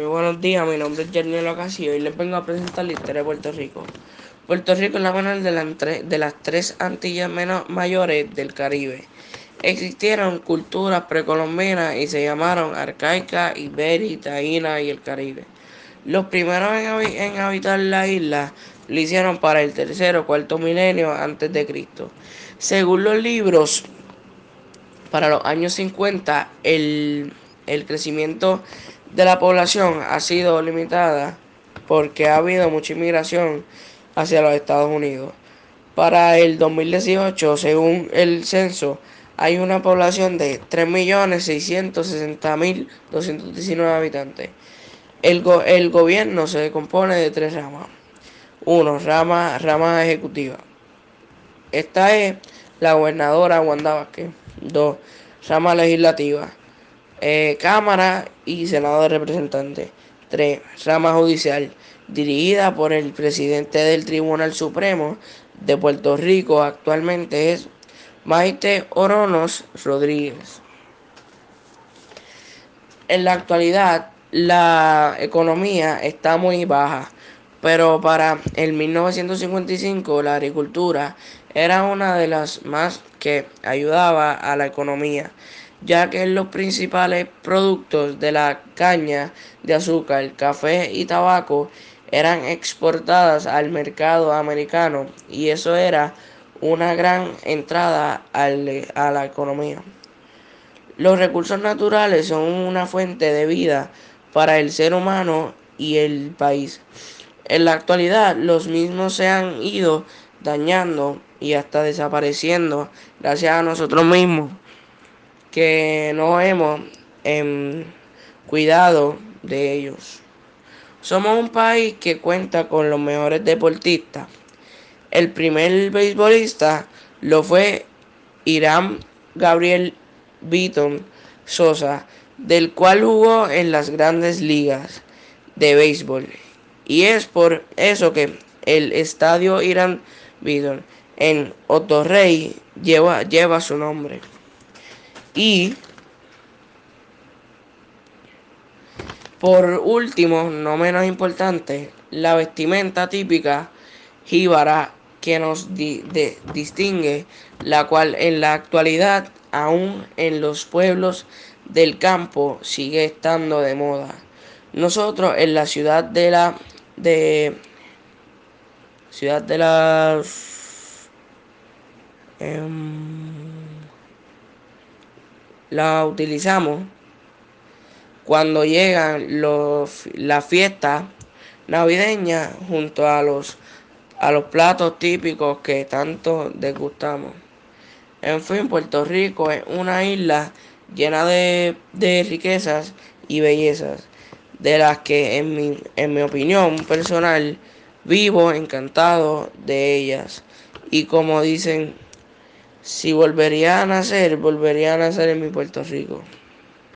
Muy buenos días, mi nombre es Jerniel Ocasio y hoy les vengo a presentar la historia de Puerto Rico. Puerto Rico es la menor de, de las tres Antillas menos mayores del Caribe. Existieron culturas precolombinas y se llamaron arcaica, iberi, taína y el Caribe. Los primeros en, habitar la isla lo hicieron para el tercer o cuarto milenio antes de Cristo. Según los libros, para los años 50 el, el crecimiento de la población ha sido limitada porque ha habido mucha inmigración hacia los Estados Unidos. Para el 2018, según el censo, hay una población de 3.660.219 habitantes. El, el gobierno se compone de tres ramas. Uno, rama, rama ejecutiva. Esta es la gobernadora Wanda Vázquez. Dos, rama legislativa. Eh, Cámara y Senado de Representantes. Tres, rama judicial, dirigida por el presidente del Tribunal Supremo de Puerto Rico, actualmente es Maite Oronos Rodríguez. En la actualidad, la economía está muy baja, pero para el 1955 la agricultura era una de las más que ayudaba a la economía, ya que los principales productos de la caña de azúcar, café y tabaco eran exportadas al mercado americano y eso era una gran entrada a la economía. Los recursos naturales son una fuente de vida para el ser humano y el país. En la actualidad los mismos se han ido dañando y hasta desapareciendo gracias a nosotros mismos que no hemos em, cuidado de ellos. Somos un país que cuenta con los mejores deportistas el primer beisbolista lo fue Irán Gabriel Beaton Sosa, del cual jugó en las grandes ligas de béisbol. Y es por eso que el estadio Irán Beaton en Otorrey lleva, lleva su nombre. Y por último, no menos importante, la vestimenta típica jíbara que nos distingue, la cual en la actualidad aún en los pueblos del campo sigue estando de moda. Nosotros en la ciudad de la de ciudad de la em, la utilizamos cuando llegan los la fiesta navideña junto a los a los platos típicos que tanto degustamos. En fin, Puerto Rico es una isla llena de, riquezas y bellezas, de las que en mi, en mi opinión personal vivo encantado de ellas. Y como dicen, si volvería a nacer, volvería a nacer en mi Puerto Rico.